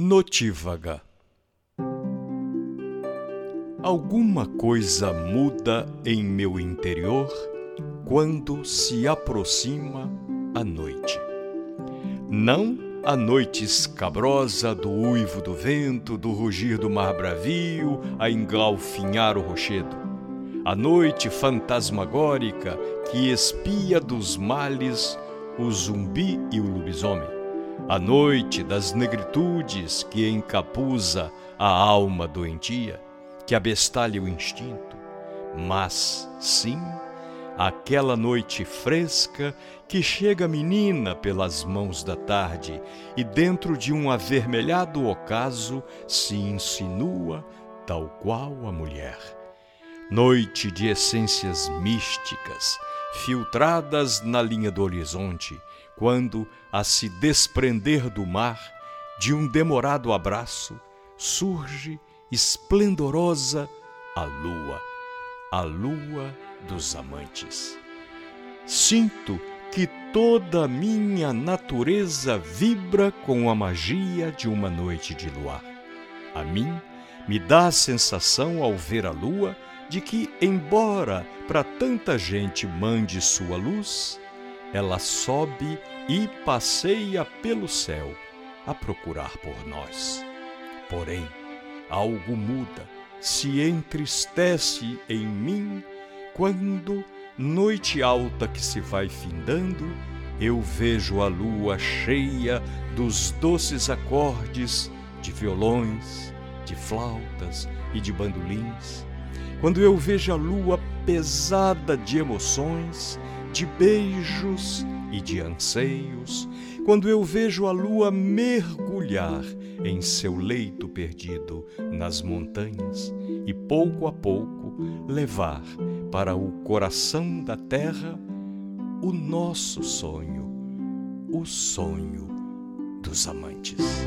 Notívaga Alguma coisa muda em meu interior quando se aproxima a noite. Não a noite escabrosa do uivo do vento, do rugir do mar bravio a engalfinhar o rochedo. A noite fantasmagórica que espia dos males o zumbi e o lobisomem. A noite das negritudes que encapuza a alma doentia, que abestalha o instinto, mas, sim, aquela noite fresca que chega menina pelas mãos da tarde e dentro de um avermelhado ocaso se insinua tal qual a mulher. Noite de essências místicas, filtradas na linha do horizonte, quando, a se desprender do mar, de um demorado abraço, surge esplendorosa a lua, a lua dos amantes. Sinto que toda a minha natureza vibra com a magia de uma noite de luar. A mim me dá a sensação ao ver a lua de que, embora para tanta gente mande sua luz, ela sobe e passeia pelo céu a procurar por nós. Porém, algo muda, se entristece em mim quando, noite alta que se vai findando, eu vejo a lua cheia dos doces acordes de violões, de flautas e de bandolins quando eu vejo a lua pesada de emoções, de beijos e de anseios, quando eu vejo a lua mergulhar em seu leito perdido nas montanhas e pouco a pouco levar para o coração da terra o nosso sonho, o sonho dos amantes.